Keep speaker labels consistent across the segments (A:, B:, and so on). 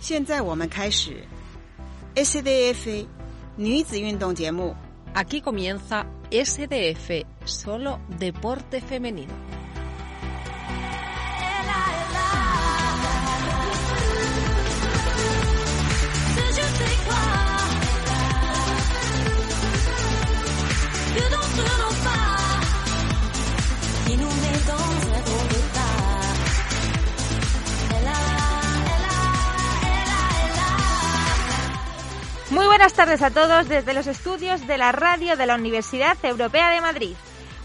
A: 现在我们开始 SDF 女子运动节目。
B: Aquí comienza SDF, solo deporte femenino.
C: Buenas tardes a todos desde los estudios de la radio de la Universidad Europea de Madrid.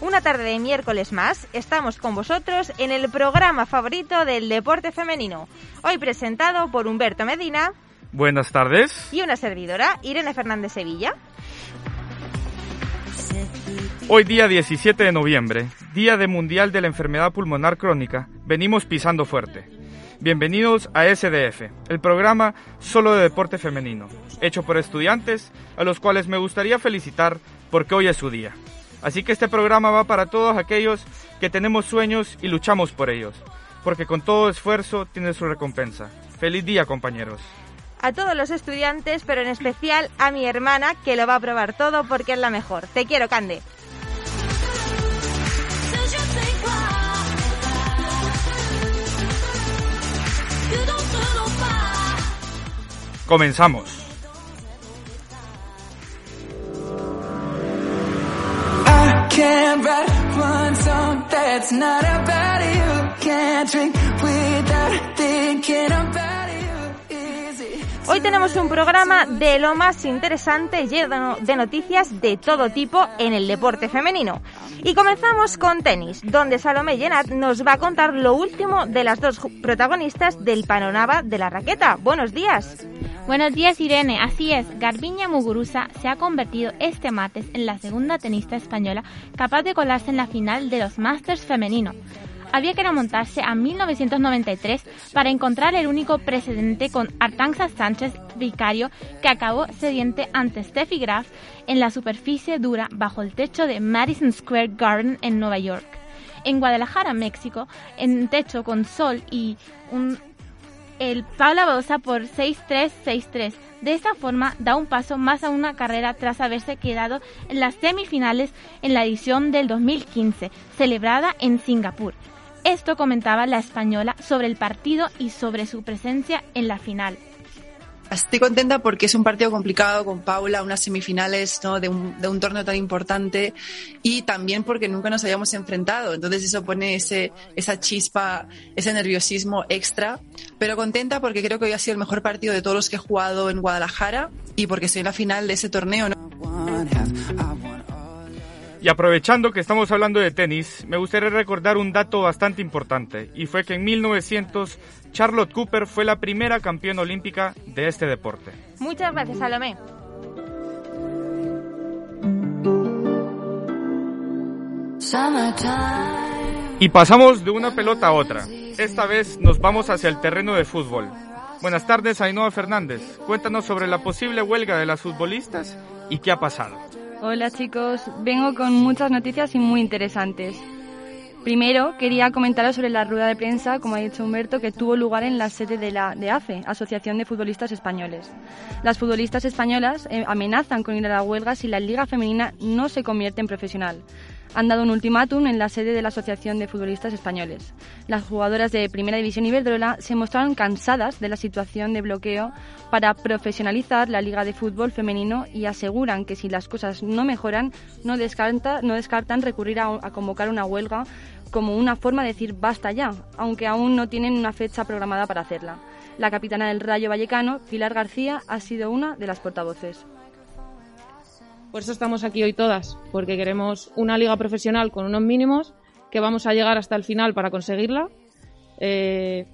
C: Una tarde de miércoles más, estamos con vosotros en el programa favorito del deporte femenino, hoy presentado por Humberto Medina.
D: Buenas tardes.
C: Y una servidora, Irene Fernández Sevilla.
D: Hoy día 17 de noviembre, Día de Mundial de la Enfermedad Pulmonar Crónica, venimos pisando fuerte. Bienvenidos a SDF, el programa solo de deporte femenino, hecho por estudiantes a los cuales me gustaría felicitar porque hoy es su día. Así que este programa va para todos aquellos que tenemos sueños y luchamos por ellos, porque con todo esfuerzo tiene su recompensa. Feliz día compañeros.
C: A todos los estudiantes, pero en especial a mi hermana que lo va a probar todo porque es la mejor. Te quiero, Cande.
E: Easy.
C: Hoy tenemos un programa de lo más interesante, lleno de noticias de todo tipo en el deporte femenino. Y comenzamos con tenis, donde Salomé Llenat nos va a contar lo último de las dos protagonistas del panorama de la raqueta. Buenos días.
F: Buenos días Irene, así es, Garbiña Muguruza se ha convertido este martes en la segunda tenista española capaz de colarse en la final de los Masters femenino. Había que remontarse a 1993 para encontrar el único precedente con Artaxa Sánchez Vicario que acabó sediente ante Steffi Graf en la superficie dura bajo el techo de Madison Square Garden en Nueva York. En Guadalajara, México, en techo con sol y un el Paula Bosa por 6-3-6-3. De esta forma da un paso más a una carrera tras haberse quedado en las semifinales en la edición del 2015, celebrada en Singapur. Esto comentaba la española sobre el partido y sobre su presencia en la final.
G: Estoy contenta porque es un partido complicado con Paula, unas semifinales ¿no? de, un, de un torneo tan importante y también porque nunca nos habíamos enfrentado. Entonces eso pone ese, esa chispa, ese nerviosismo extra. Pero contenta porque creo que hoy ha sido el mejor partido de todos los que he jugado en Guadalajara y porque estoy en la final de ese torneo. ¿no?
D: Y aprovechando que estamos hablando de tenis, me gustaría recordar un dato bastante importante, y fue que en 1900 Charlotte Cooper fue la primera campeona olímpica de este deporte.
C: Muchas gracias, Salomé.
D: Y pasamos de una pelota a otra. Esta vez nos vamos hacia el terreno de fútbol. Buenas tardes, Ainhoa Fernández. Cuéntanos sobre la posible huelga de las futbolistas y qué ha pasado.
H: Hola chicos, vengo con muchas noticias y muy interesantes. Primero, quería comentaros sobre la rueda de prensa, como ha dicho Humberto, que tuvo lugar en la sede de la de AFE, Asociación de Futbolistas Españoles. Las futbolistas españolas eh, amenazan con ir a la huelga si la liga femenina no se convierte en profesional. Han dado un ultimátum en la sede de la Asociación de Futbolistas Españoles. Las jugadoras de Primera División Iberdrola se mostraron cansadas de la situación de bloqueo para profesionalizar la Liga de Fútbol Femenino y aseguran que si las cosas no mejoran, no, descarta, no descartan recurrir a, a convocar una huelga como una forma de decir basta ya, aunque aún no tienen una fecha programada para hacerla. La capitana del Rayo Vallecano, Pilar García, ha sido una de las portavoces.
I: Por eso estamos aquí hoy todas, porque queremos una liga profesional con unos mínimos, que vamos a llegar hasta el final para conseguirla. Eh,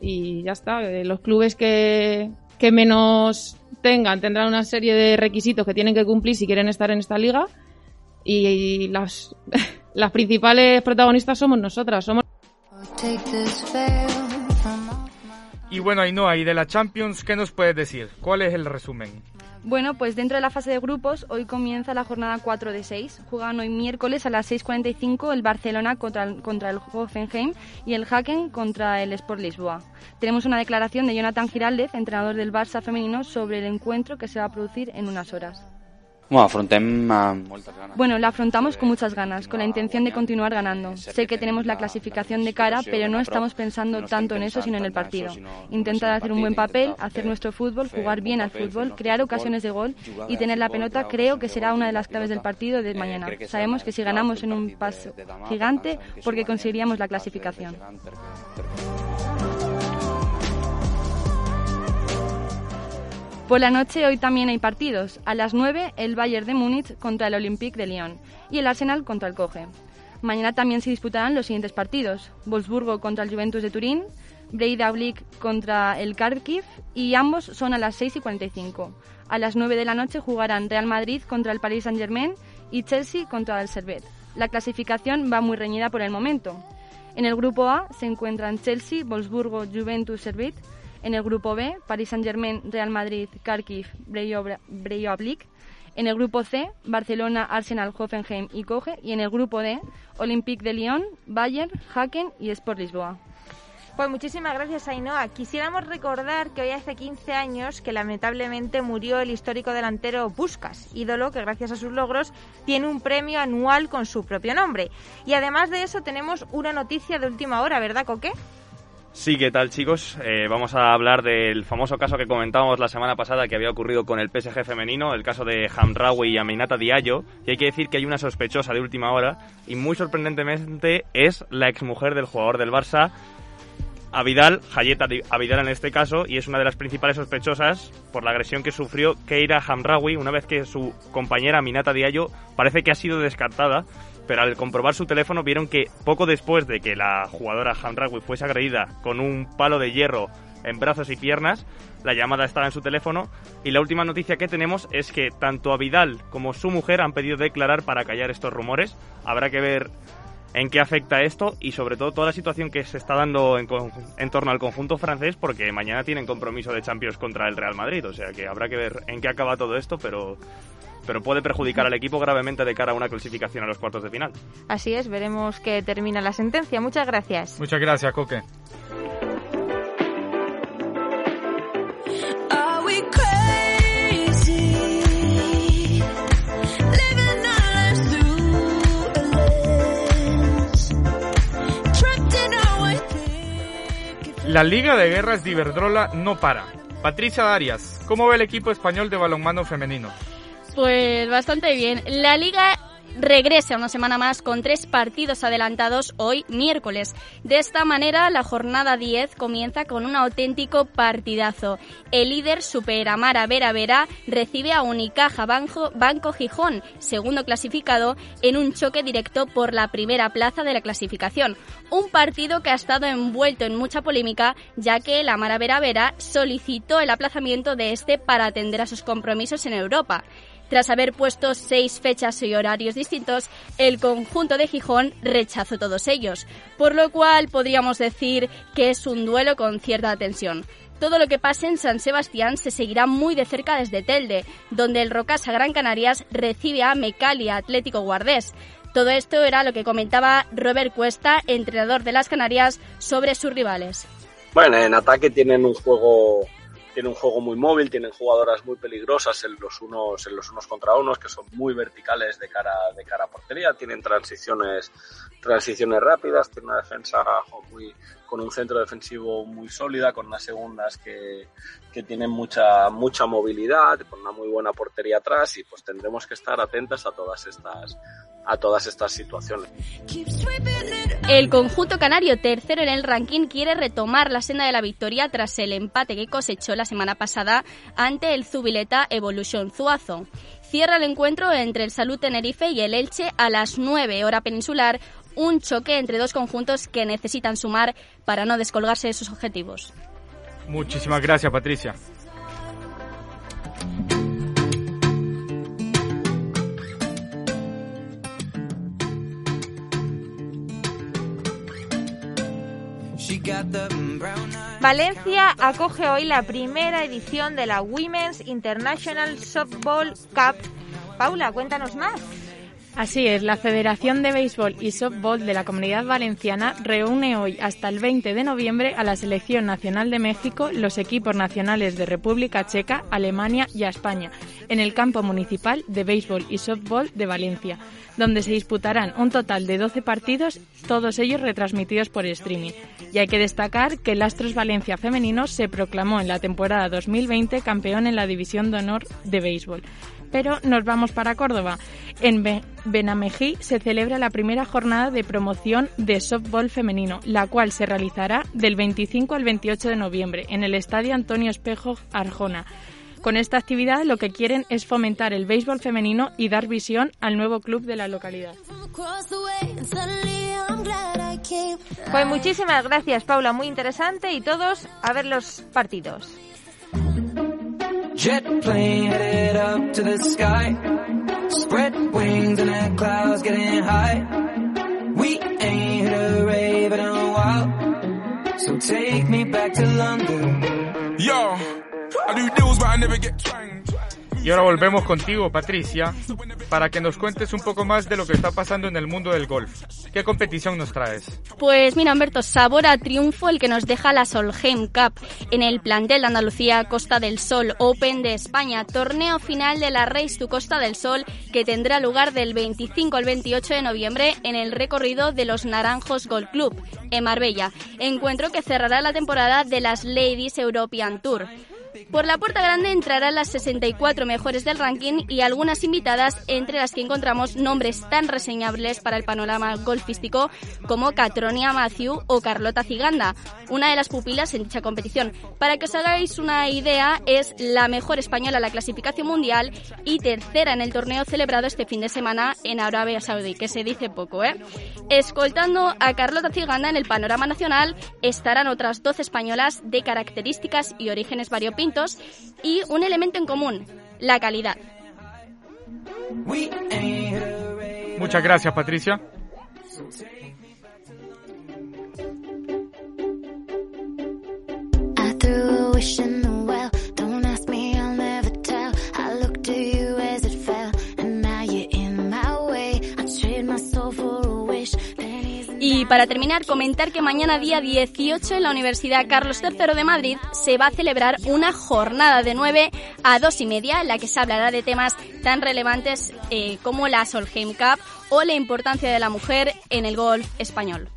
I: y ya está, eh, los clubes que, que menos tengan tendrán una serie de requisitos que tienen que cumplir si quieren estar en esta liga. Y, las, las principales protagonistas somos nosotras, somos
D: Y bueno, Ainhoa, y de la Champions, ¿qué nos puedes decir? ¿Cuál es el resumen?
H: Bueno, pues dentro de la fase de grupos, hoy comienza la jornada 4 de 6. Juegan hoy miércoles a las 6.45 el Barcelona contra el, contra el Hoffenheim y el Haken contra el Sport Lisboa. Tenemos una declaración de Jonathan Giraldez, entrenador del Barça femenino, sobre el encuentro que se va a producir en unas horas.
J: Bueno, afrontem.
H: Bueno, la afrontamos con muchas ganas, con la intención de continuar ganando. Sé que tenemos la clasificación de cara, pero no estamos pensando tanto en eso, sino en el partido. Intentar hacer un buen papel, hacer nuestro fútbol, jugar bien al fútbol, crear ocasiones de gol y tener la pelota creo que será una de las claves del partido de mañana. Sabemos que si ganamos en un paso gigante, porque conseguiríamos la clasificación. Por la noche hoy también hay partidos. A las 9 el Bayern de Múnich contra el Olympique de Lyon y el Arsenal contra el Coge. Mañana también se disputarán los siguientes partidos. Wolfsburgo contra el Juventus de Turín, Breidablik contra el Kharkiv y ambos son a las 6 y 45. A las 9 de la noche jugarán Real Madrid contra el Paris Saint-Germain y Chelsea contra el Servet. La clasificación va muy reñida por el momento. En el grupo A se encuentran Chelsea, Wolfsburgo, Juventus, Servet en el grupo B, Paris Saint-Germain, Real Madrid, Kharkiv, Breivik. En el grupo C, Barcelona, Arsenal, Hoffenheim y Coge. Y en el grupo D, Olympique de Lyon, Bayern, Haken y Sport Lisboa.
C: Pues muchísimas gracias, Ainhoa. Quisiéramos recordar que hoy hace 15 años que lamentablemente murió el histórico delantero Puskas, ídolo que gracias a sus logros tiene un premio anual con su propio nombre. Y además de eso tenemos una noticia de última hora, ¿verdad, Coque?
K: Sí, ¿qué tal chicos? Eh, vamos a hablar del famoso caso que comentábamos la semana pasada que había ocurrido con el PSG femenino, el caso de Hamraoui y Aminata Diallo, y hay que decir que hay una sospechosa de última hora, y muy sorprendentemente es la exmujer del jugador del Barça, Avidal, Hayeta Avidal en este caso, y es una de las principales sospechosas por la agresión que sufrió Keira Hamraoui una vez que su compañera Aminata Diallo parece que ha sido descartada pero al comprobar su teléfono vieron que poco después de que la jugadora Hamraoui fuese agredida con un palo de hierro en brazos y piernas, la llamada estaba en su teléfono y la última noticia que tenemos es que tanto a Vidal como su mujer han pedido declarar para callar estos rumores. Habrá que ver en qué afecta esto y sobre todo toda la situación que se está dando en, en, torno al conjunto francés porque mañana tienen compromiso de Champions contra el Real Madrid, o sea que habrá que ver en qué acaba todo esto, pero pero puede perjudicar al equipo gravemente de cara a una clasificación a los cuartos de final.
C: Así es, veremos que termina la sentencia. Muchas gracias.
D: Muchas gracias, Coque. La Liga de Guerras de Iberdrola no para. Patricia Darias, ¿cómo ve el equipo español de balonmano femenino?
L: Pues bastante bien. La liga regresa una semana más con tres partidos adelantados hoy miércoles. De esta manera, la jornada 10 comienza con un auténtico partidazo. El líder Superamara Vera Vera recibe a Unicaja Banco, Banco Gijón, segundo clasificado, en un choque directo por la primera plaza de la clasificación. Un partido que ha estado envuelto en mucha polémica, ya que la Mara Vera Vera solicitó el aplazamiento de este para atender a sus compromisos en Europa. Tras haber puesto seis fechas y horarios distintos, el conjunto de Gijón rechazó todos ellos, por lo cual podríamos decir que es un duelo con cierta tensión. Todo lo que pase en San Sebastián se seguirá muy de cerca desde Telde, donde el Rocasa Gran Canarias recibe a Mecalia Atlético Guardés. Todo esto era lo que comentaba Robert Cuesta, entrenador de las Canarias, sobre sus rivales.
M: Bueno, en ataque tienen un juego tiene un juego muy móvil, tienen jugadoras muy peligrosas en los unos, en los unos contra unos, que son muy verticales de cara, de cara a portería, tienen transiciones, transiciones rápidas, tiene una defensa muy, con un centro defensivo muy sólida, con unas segundas que, que tienen mucha, mucha movilidad, con una muy buena portería atrás, y pues tendremos que estar atentas a todas estas, a todas estas situaciones.
L: El conjunto canario, tercero en el ranking, quiere retomar la senda de la victoria tras el empate que cosechó la semana pasada ante el Zubileta Evolution Zuazo. Cierra el encuentro entre el Salud Tenerife y el Elche a las 9 hora peninsular, un choque entre dos conjuntos que necesitan sumar para no descolgarse de sus objetivos.
D: Muchísimas gracias, Patricia.
C: Valencia acoge hoy la primera edición de la Women's International Softball Cup. Paula, cuéntanos más.
N: Así es, la Federación de Béisbol y Softball de la Comunidad Valenciana reúne hoy hasta el 20 de noviembre a la Selección Nacional de México, los equipos nacionales de República Checa, Alemania y España, en el campo municipal de béisbol y softball de Valencia, donde se disputarán un total de 12 partidos, todos ellos retransmitidos por streaming. Y hay que destacar que el Astros Valencia femenino se proclamó en la temporada 2020 campeón en la División de Honor de Béisbol. Pero nos vamos para Córdoba. En Be- Benamejí se celebra la primera jornada de promoción de softball femenino, la cual se realizará del 25 al 28 de noviembre en el Estadio Antonio Espejo Arjona. Con esta actividad lo que quieren es fomentar el béisbol femenino y dar visión al nuevo club de la localidad.
C: Pues muchísimas gracias, Paula, muy interesante y todos a ver los partidos.
E: Jet plane headed up to the sky. Spread wings and the clouds getting high. We ain't hit a rave in a while. So take me back to London.
O: Yo, I do deals, but I never get twanged.
D: Y ahora volvemos contigo, Patricia, para que nos cuentes un poco más de lo que está pasando en el mundo del golf. ¿Qué competición nos traes?
L: Pues mira, Humberto, sabor a triunfo el que nos deja la Solheim Cup en el plantel de Andalucía Costa del Sol Open de España, torneo final de la Race to Costa del Sol que tendrá lugar del 25 al 28 de noviembre en el recorrido de los Naranjos Golf Club en Marbella, encuentro que cerrará la temporada de las Ladies European Tour. Por la puerta grande entrarán las 64 mejores del ranking y algunas invitadas, entre las que encontramos nombres tan reseñables para el panorama golfístico como Catronia Matthew o Carlota Ciganda, una de las pupilas en dicha competición. Para que os hagáis una idea, es la mejor española en la clasificación mundial y tercera en el torneo celebrado este fin de semana en Arabia Saudí, que se dice poco, ¿eh? Escoltando a Carlota Ciganda en el panorama nacional estarán otras 12 españolas de características y orígenes variopintos y un elemento en común, la calidad.
D: Muchas gracias, Patricia.
P: I threw a wish in the
L: para terminar, comentar que mañana día 18 en la Universidad Carlos III de Madrid se va a celebrar una jornada de 9 a 2 y media en la que se hablará de temas tan relevantes eh, como la Solheim Cup o la importancia de la mujer en el golf español.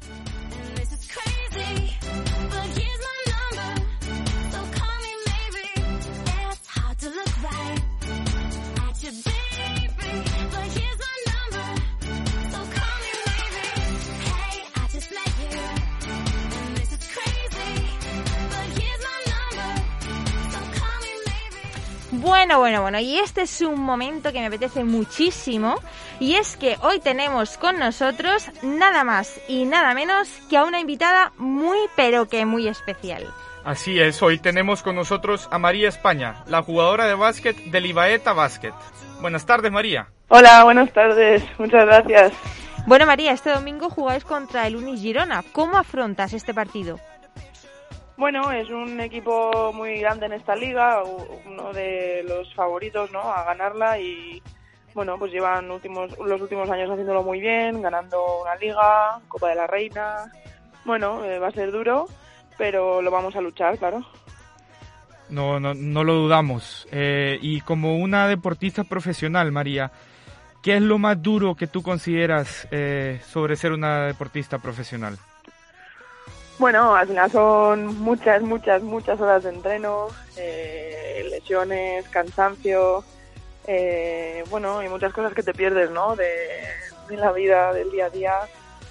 C: Bueno, bueno, bueno, y este es un momento que me apetece muchísimo y es que hoy tenemos con nosotros nada más y nada menos que a una invitada muy pero que muy especial.
D: Así es, hoy tenemos con nosotros a María España, la jugadora de básquet del Ibaeta Básquet. Buenas tardes, María.
Q: Hola, buenas tardes. Muchas gracias.
C: Bueno, María, este domingo jugáis contra el Unis Girona. ¿Cómo afrontas este partido?
Q: Bueno, es un equipo muy grande en esta liga, uno de los favoritos, ¿no? A ganarla y bueno, pues llevan últimos, los últimos años haciéndolo muy bien, ganando una liga, Copa de la Reina. Bueno, eh, va a ser duro, pero lo vamos a luchar, claro.
D: No, no, no lo dudamos. Eh, y como una deportista profesional, María, ¿qué es lo más duro que tú consideras eh, sobre ser una deportista profesional?
Q: Bueno, al final son muchas, muchas, muchas horas de entreno, eh, lesiones, cansancio, eh, bueno, y muchas cosas que te pierdes, ¿no? De, la vida, del día a día,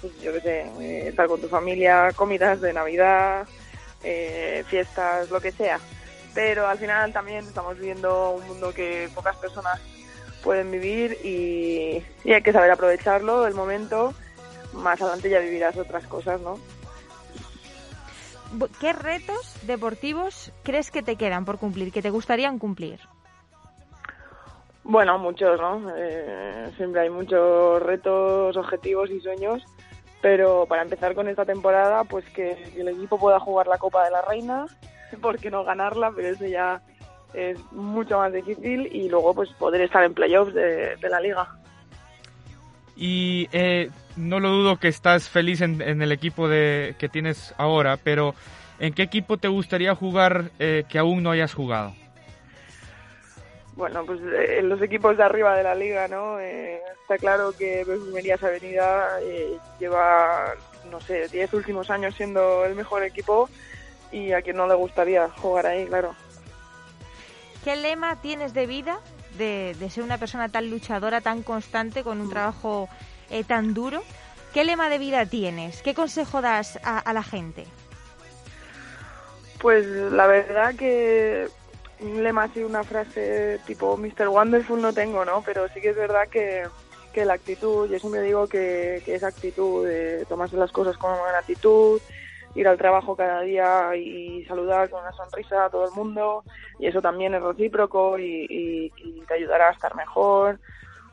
Q: pues yo qué sé, eh, estar con tu familia, comidas de Navidad, eh, fiestas, lo que sea. Pero al final también estamos viviendo un mundo que pocas personas pueden vivir y, y hay que saber aprovecharlo, el momento. Más adelante ya vivirás otras cosas, ¿no?
C: ¿Qué retos deportivos crees que te quedan por cumplir, que te gustarían cumplir?
Q: Bueno, muchos, ¿no? Eh, siempre hay muchos retos, objetivos y sueños, Pero para empezar con esta temporada, pues que el equipo pueda jugar la Copa de la Reina, porque no ganarla, pero eso ya es mucho más difícil y luego pues poder estar en playoffs de, de la liga.
D: Y eh, no lo dudo que estás feliz en, en el equipo de, que tienes ahora, pero ¿en qué equipo te gustaría jugar eh, que aún no hayas jugado?
Q: Bueno, pues eh, en los equipos de arriba de la liga, ¿no? Eh, está claro que Perfumerías Avenida eh, lleva, no sé, 10 últimos años siendo el mejor equipo y a quien no le gustaría jugar ahí, claro.
C: ¿Qué lema tienes de vida de, de ser una persona tan luchadora, tan constante, con un trabajo eh, tan duro? ¿Qué lema de vida tienes? ¿Qué consejo das a, a la gente?
Q: Pues la verdad que un lema así, una frase tipo Mr. Wonderful no tengo, ¿no? Pero sí que es verdad que, que la actitud, yo siempre digo que, que esa actitud de tomarse las cosas con buena actitud, ir al trabajo cada día y saludar con una sonrisa a todo el mundo, y eso también es recíproco y, y- y te ayudará a estar mejor.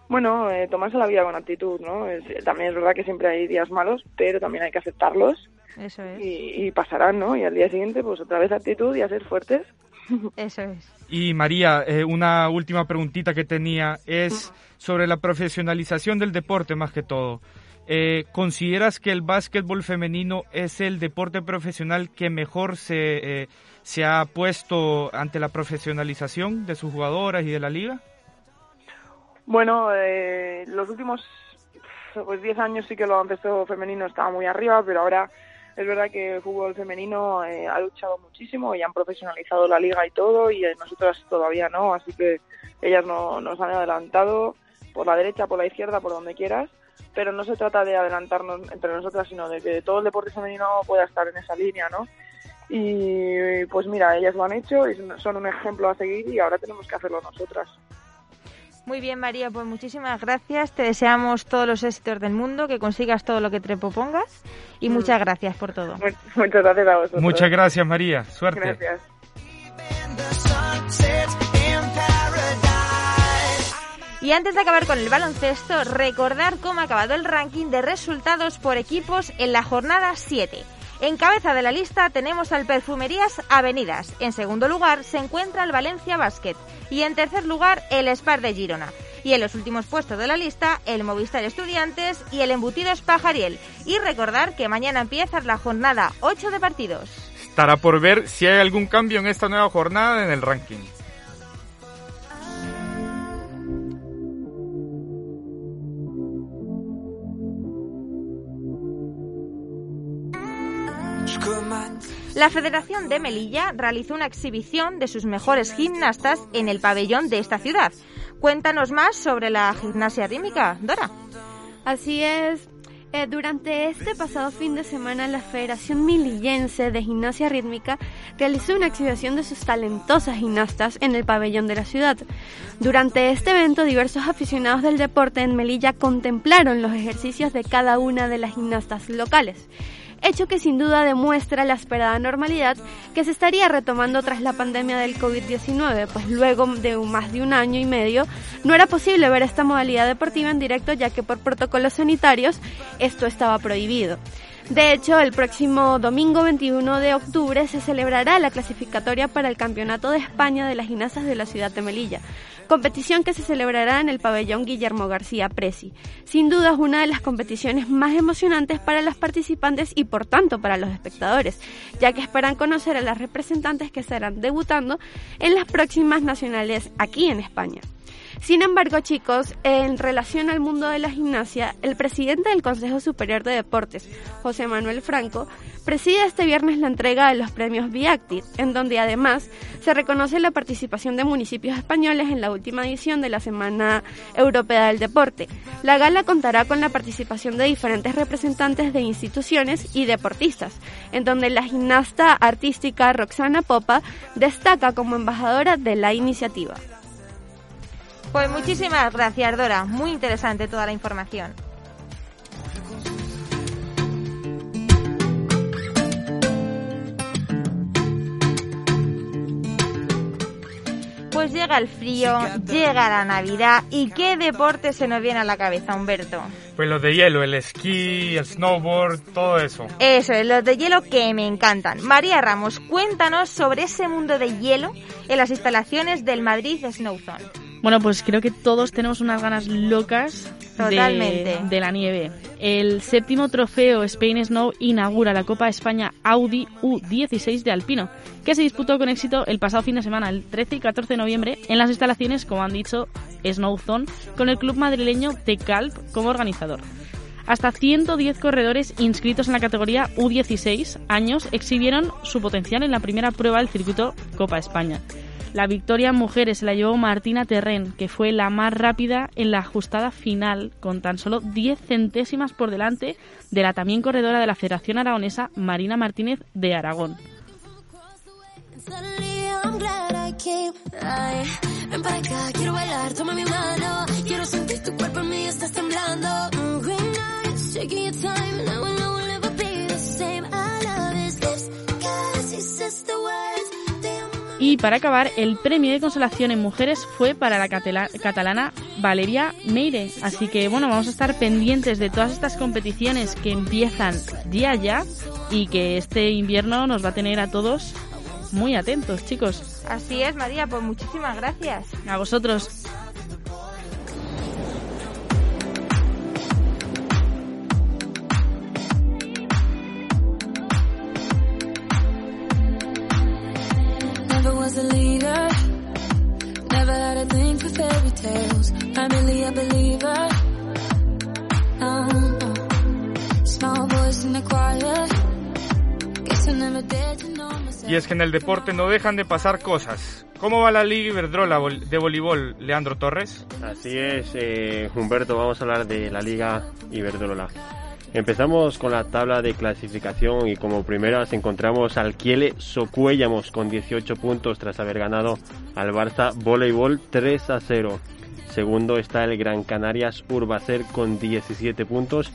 Q: Bueno, eh, tomarse la vida con actitud, ¿no? Es- también es verdad que siempre hay días malos, pero también hay que aceptarlos
C: Eso es.
Q: y, y pasarán, ¿no? Y al día siguiente, pues otra vez actitud y a ser fuertes.
C: Eso es.
D: Y María, eh, una última preguntita que tenía es sobre la profesionalización del deporte más que todo. Eh, ¿Consideras que el básquetbol femenino es el deporte profesional que mejor se, eh, se ha puesto ante la profesionalización de sus jugadoras y de la liga?
Q: Bueno, eh, los últimos pues 10 años sí que el baloncesto femenino estaba muy arriba, pero ahora es verdad que el fútbol femenino eh, ha luchado muchísimo y han profesionalizado la liga y todo, y eh, nosotras todavía no, así que ellas no, nos han adelantado por la derecha, por la izquierda, por donde quieras, pero no se trata de adelantarnos entre nosotras, sino de que todo el deporte femenino pueda estar en esa línea, ¿no? Y pues mira, ellas lo han hecho y son un ejemplo a seguir y ahora tenemos que hacerlo nosotras.
C: Muy bien, María, pues muchísimas gracias. Te deseamos todos los éxitos del mundo, que consigas todo lo que te propongas y
Q: Mm.
C: muchas gracias por todo.
Q: Muchas gracias a vosotros.
D: Muchas gracias, María. Suerte.
Q: Gracias.
C: Y antes de acabar con el baloncesto, recordar cómo ha acabado el ranking de resultados por equipos en la jornada 7. En cabeza de la lista tenemos al Perfumerías Avenidas. En segundo lugar se encuentra el Valencia Basket. Y en tercer lugar el Spar de Girona. Y en los últimos puestos de la lista, el Movistar Estudiantes y el Embutido Espajariel. Y recordar que mañana empieza la jornada 8 de partidos.
D: Estará por ver si hay algún cambio en esta nueva jornada en el ranking.
C: La Federación de Melilla realizó una exhibición de sus mejores gimnastas en el pabellón de esta ciudad. Cuéntanos más sobre la gimnasia rítmica, Dora.
R: Así es. Eh, durante este pasado fin de semana, la Federación Milillense de Gimnasia Rítmica realizó una exhibición de sus talentosas gimnastas en el pabellón de la ciudad. Durante este evento, diversos aficionados del deporte en Melilla contemplaron los ejercicios de cada una de las gimnastas locales hecho que sin duda demuestra la esperada normalidad que se estaría retomando tras la pandemia del COVID-19, pues luego de más de un año y medio no era posible ver esta modalidad deportiva en directo ya que por protocolos sanitarios esto estaba prohibido. De hecho, el próximo domingo 21 de octubre se celebrará la clasificatoria para el Campeonato de España de las Gimnastas de la ciudad de Melilla, competición que se celebrará en el pabellón Guillermo García Presi. Sin duda es una de las competiciones más emocionantes para los participantes y por tanto para los espectadores, ya que esperan conocer a las representantes que estarán debutando en las próximas nacionales aquí en España. Sin embargo, chicos, en relación al mundo de la gimnasia, el presidente del Consejo Superior de Deportes, José Manuel Franco, preside este viernes la entrega de los premios Viactit, en donde además se reconoce la participación de municipios españoles en la última edición de la Semana Europea del Deporte. La gala contará con la participación de diferentes representantes de instituciones y deportistas, en donde la gimnasta artística Roxana Popa destaca como embajadora de la iniciativa.
C: Pues muchísimas gracias, Dora. Muy interesante toda la información. Pues llega el frío, llega la Navidad y qué deporte se nos viene a la cabeza, Humberto.
D: Pues los de hielo, el esquí, el snowboard, todo eso.
C: Eso es, los de hielo que me encantan. María Ramos, cuéntanos sobre ese mundo de hielo en las instalaciones del Madrid Snow Zone.
S: Bueno, pues creo que todos tenemos unas ganas locas de-
C: Totalmente.
S: De, la nieve. El séptimo trofeo Spain Snow inaugura la Copa España Audi U16 de Alpino, que se disputó con éxito el pasado fin de semana, el 13 y 14 de noviembre, en las instalaciones, como han dicho, Snow Zone, con el club madrileño Tecalp como organizador. Hasta 110 corredores inscritos en la categoría U16 años exhibieron su potencial en la primera prueba del circuito Copa España. La victoria en mujeres se la llevó Martina Terren, que fue la más rápida en la ajustada final, con tan solo 10 centésimas por delante de la también corredora de la Federación Aragonesa, Marina Martínez de Aragón. Y para acabar, el premio de consolación en mujeres fue para la catalana Valeria Meire. Así que bueno, vamos a estar pendientes de todas estas competiciones que empiezan día ya y que este invierno nos va a tener a todos muy atentos, chicos.
C: Así es, María, pues muchísimas gracias.
S: A vosotros.
P: A believer. Small voice in the choir. Guess I never dared to know myself.
D: Y es que en el deporte no dejan de pasar cosas. ¿Cómo va la Liga Iberdrola de voleibol, Leandro Torres?
T: Así es, eh, Humberto, vamos a hablar de la Liga Iberdrola. Empezamos con la tabla de clasificación y como primeras encontramos al Kiele Socuellamos con 18 puntos tras haber ganado al Barça Voleibol 3 a 0. Segundo está el Gran Canarias Urbacer con 17 puntos,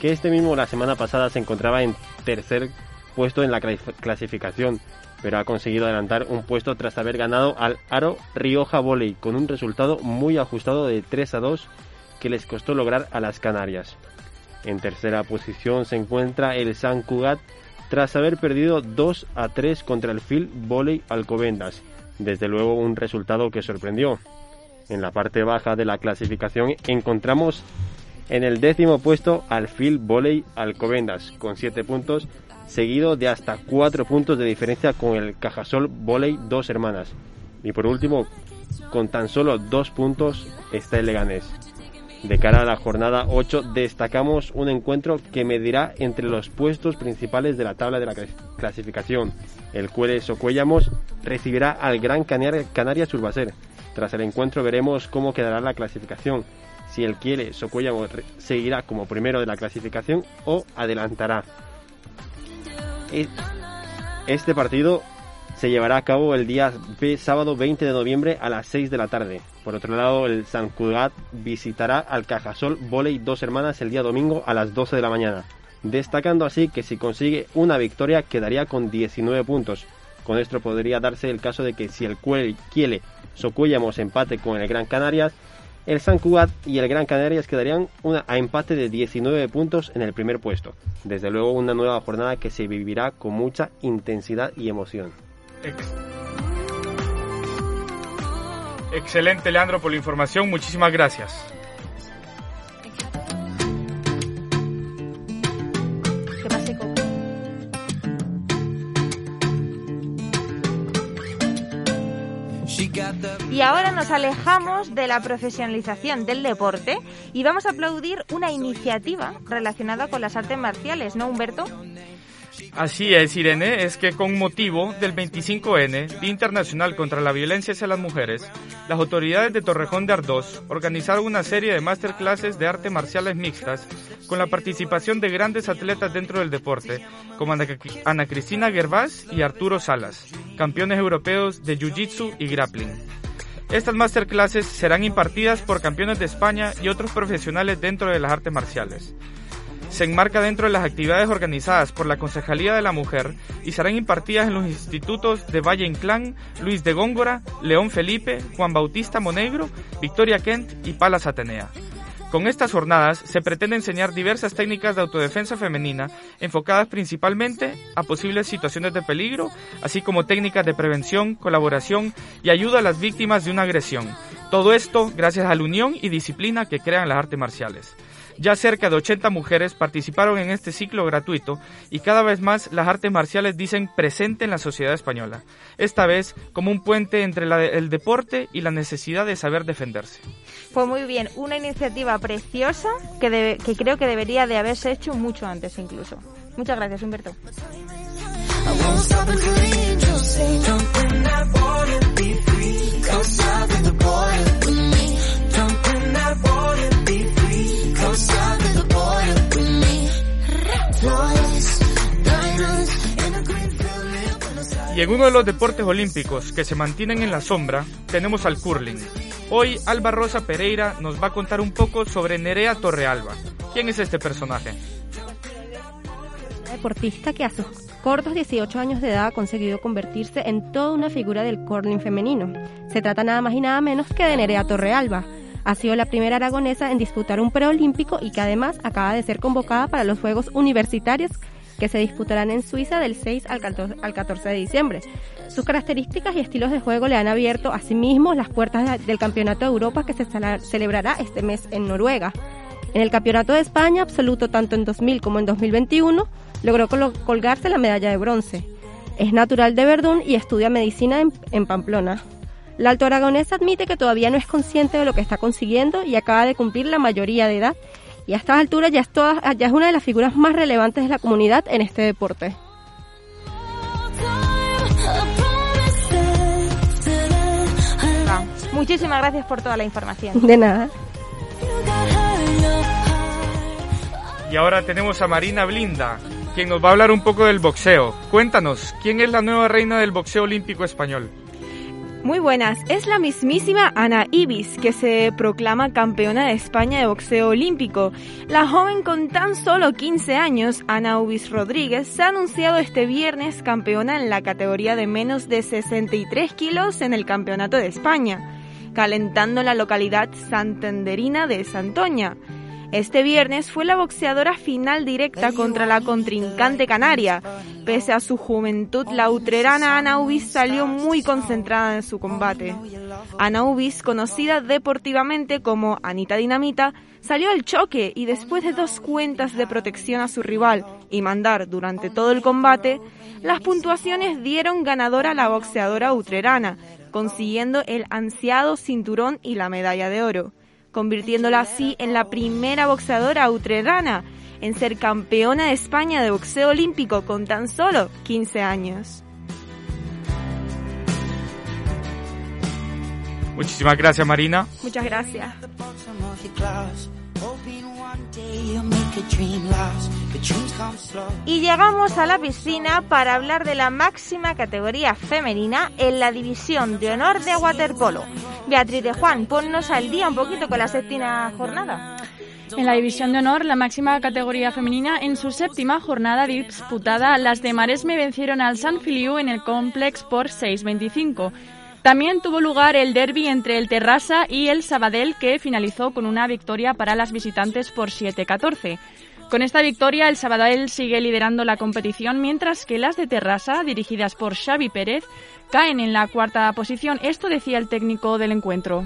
T: que este mismo la semana pasada se encontraba en tercer puesto en la clas- clasificación, pero ha conseguido adelantar un puesto tras haber ganado al Aro Rioja Volley con un resultado muy ajustado de 3 a 2 que les costó lograr a las Canarias. En tercera posición se encuentra el San Cugat tras haber perdido 2 a 3 contra el Phil Volley Alcobendas. Desde luego un resultado que sorprendió. En la parte baja de la clasificación encontramos en el décimo puesto al Phil Volley Alcobendas con 7 puntos, seguido de hasta 4 puntos de diferencia con el Cajasol Volley Dos Hermanas. Y por último, con tan solo 2 puntos está el Leganés. De cara a la jornada 8 destacamos un encuentro que medirá entre los puestos principales de la tabla de la clas- clasificación. El Cueles Socuellamos recibirá al Gran Canar- Canarias Urbacer. Tras el encuentro veremos cómo quedará la clasificación. Si el Quiere re- seguirá como primero de la clasificación o adelantará. E- Este partido se llevará a cabo el día sábado 20 de noviembre a las 6 de la tarde. Por otro lado, el San Cugat visitará al Cajasol Voley Dos Hermanas el día domingo a las 12 de la mañana, destacando así que si consigue una victoria quedaría con 19 puntos. Con esto podría darse el caso de que si el Kiele Socuellamos empate con el Gran Canarias, el San Cugat y el Gran Canarias quedarían a empate de 19 puntos en el primer puesto. Desde luego una nueva jornada que se vivirá con mucha intensidad y emoción.
D: Ex- Excelente, Leandro, por la información. Muchísimas gracias.
C: Y ahora nos alejamos de la profesionalización del deporte y vamos a aplaudir una iniciativa relacionada con las artes marciales, ¿no, Humberto?
D: Así es, Irene, es que con motivo del 25N, Día Internacional contra la Violencia hacia las Mujeres, las autoridades de Torrejón de Ardós organizaron una serie de masterclasses de artes marciales mixtas con la participación de grandes atletas dentro del deporte, como Ana, Cristina Gervás y Arturo Salas, campeones europeos de Jiu-Jitsu y Grappling. Estas masterclasses serán impartidas por campeones de España y otros profesionales dentro de las artes marciales se enmarca dentro de las actividades organizadas por la Concejalía de la Mujer y serán impartidas en los institutos de Valle Inclán, Luis de Góngora, León Felipe, Juan Bautista Monegro, Victoria Kent y Palas Atenea. Con estas jornadas se pretende enseñar diversas técnicas de autodefensa femenina enfocadas principalmente a posibles situaciones de peligro, así como técnicas de prevención, colaboración y ayuda a las víctimas de una agresión. Todo esto gracias a la unión y disciplina que crean las artes marciales. Ya cerca de 80 mujeres participaron en este ciclo gratuito y cada vez más las artes marciales dicen presente en la sociedad española, esta vez como un puente entre la- el deporte y la necesidad de saber defenderse.
C: Pues muy bien, una iniciativa preciosa que, debe- que creo que debería de haberse hecho mucho antes incluso. Muchas gracias, Humberto.
D: Y en uno de los deportes olímpicos que se mantienen en la sombra, tenemos al curling. Hoy Alba Rosa Pereira nos va a contar un poco sobre Nerea Torrealba. ¿Quién es este personaje?
U: Deportista que a sus cortos 18 años de edad ha conseguido convertirse en toda una figura del curling femenino. Se trata nada más y nada menos que de Nerea Torrealba. Ha sido la primera aragonesa en disputar un preolímpico y que además acaba de ser convocada para los Juegos Universitarios que se disputarán en Suiza del 6 al 14 al 14 de diciembre. Sus características y estilos de juego le han abierto asimismo las puertas de- del Campeonato de Europa que se cele- celebrará este mes en Noruega. En el Campeonato de España, absoluto tanto en 2000 como en 2021, logró colgarse la medalla de bronce. Es natural de Verdún y estudia medicina en, en Pamplona. La alto aragonesa admite que todavía no es consciente de lo que está consiguiendo y acaba de cumplir la mayoría de edad. Y a estas alturas ya es, toda- ya es una de las figuras más relevantes de la comunidad en este deporte.
C: Muchísimas gracias por toda la información.
U: De nada.
D: Y ahora tenemos a Marina Blinda, quien nos va a hablar un poco del boxeo. Cuéntanos, ¿quién es la nueva reina del boxeo olímpico español?
V: Muy buenas, es la mismísima Ana Ibis, que se proclama campeona de España de boxeo olímpico. La joven con tan solo 15 años, Ana Ubis Rodríguez, se ha anunciado este viernes campeona en la categoría de menos de 63 kilos en el Campeonato de España, calentando la localidad santanderina de Santoña. Este viernes fue la boxeadora final directa contra la contrincante canaria. Pese a su juventud, la utrerana Ana Ubis salió muy concentrada en su combate. Ana Ubis, conocida deportivamente como Anita Dinamita, salió al choque y después de dos cuentas de protección a su rival y mandar durante todo el combate, las puntuaciones dieron ganadora a la boxeadora utrerana, consiguiendo el ansiado cinturón y la medalla de oro convirtiéndola así en la primera boxeadora utrerana en ser campeona de España de boxeo olímpico con tan solo 15 años.
D: Muchísimas gracias Marina.
V: Muchas gracias.
C: Y llegamos a la piscina para hablar de la máxima categoría femenina en la división de honor de waterpolo. Beatriz de Juan, ponnos al día un poquito con la séptima jornada.
W: En la división de honor, la máxima categoría femenina, en su séptima jornada disputada, las de Maresme vencieron al San Filiu en el Complex por 6-25. También tuvo lugar el derby entre el Terrassa y el Sabadell, que finalizó con una victoria para las visitantes por 7-14. Con esta victoria, el Sabadell sigue liderando la competición, mientras que las de Terrassa, dirigidas por Xavi Pérez, caen en la cuarta posición. Esto decía el técnico del encuentro.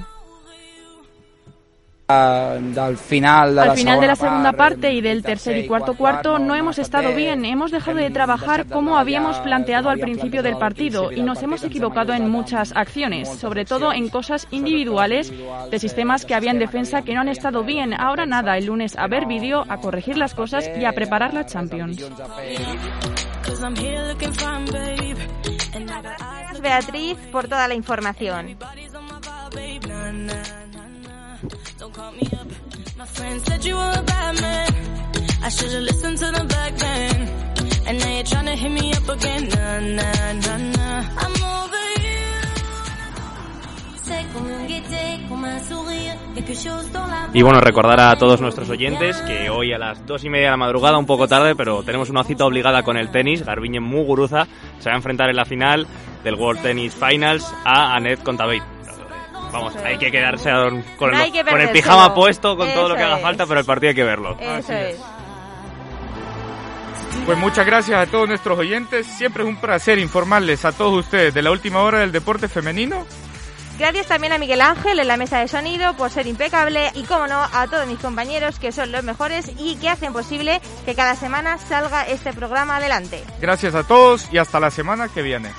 X: Al final de
W: Al
X: la
W: final de la
X: segunda
W: segunda parte y del tercer y cuarto cuarto no hemos estado bien. Hemos dejado de trabajar como habíamos planteado al principio del partido y nos hemos equivocado en muchas acciones, sobre todo en cosas individuales de sistemas que había en defensa que no han estado bien. Ahora nada, el lunes a ver vídeo, a corregir las cosas y a preparar la Champions.
C: Gracias, Beatriz, por toda la información.
K: Y bueno, recordar a todos nuestros oyentes que hoy a las dos y media de la madrugada, un poco tarde, pero tenemos una cita obligada con el tenis. Garbiñe Muguruza se va a enfrentar en la final del World Tennis Finals a Anet Contabate. Vamos, hay que quedarse con,
C: No
K: el,
C: que
K: con el pijama puesto, con todo lo que haga
C: es.
K: falta, pero el partido hay que verlo.
C: Eso es.
D: Pues muchas gracias a todos nuestros oyentes. Siempre es un placer informarles a todos ustedes de la última hora del deporte femenino.
C: Gracias también a Miguel Ángel en la mesa de sonido por ser impecable y, como no, a todos mis compañeros que son los mejores y que hacen posible que cada semana salga este programa adelante.
D: Gracias a todos y hasta la semana que viene.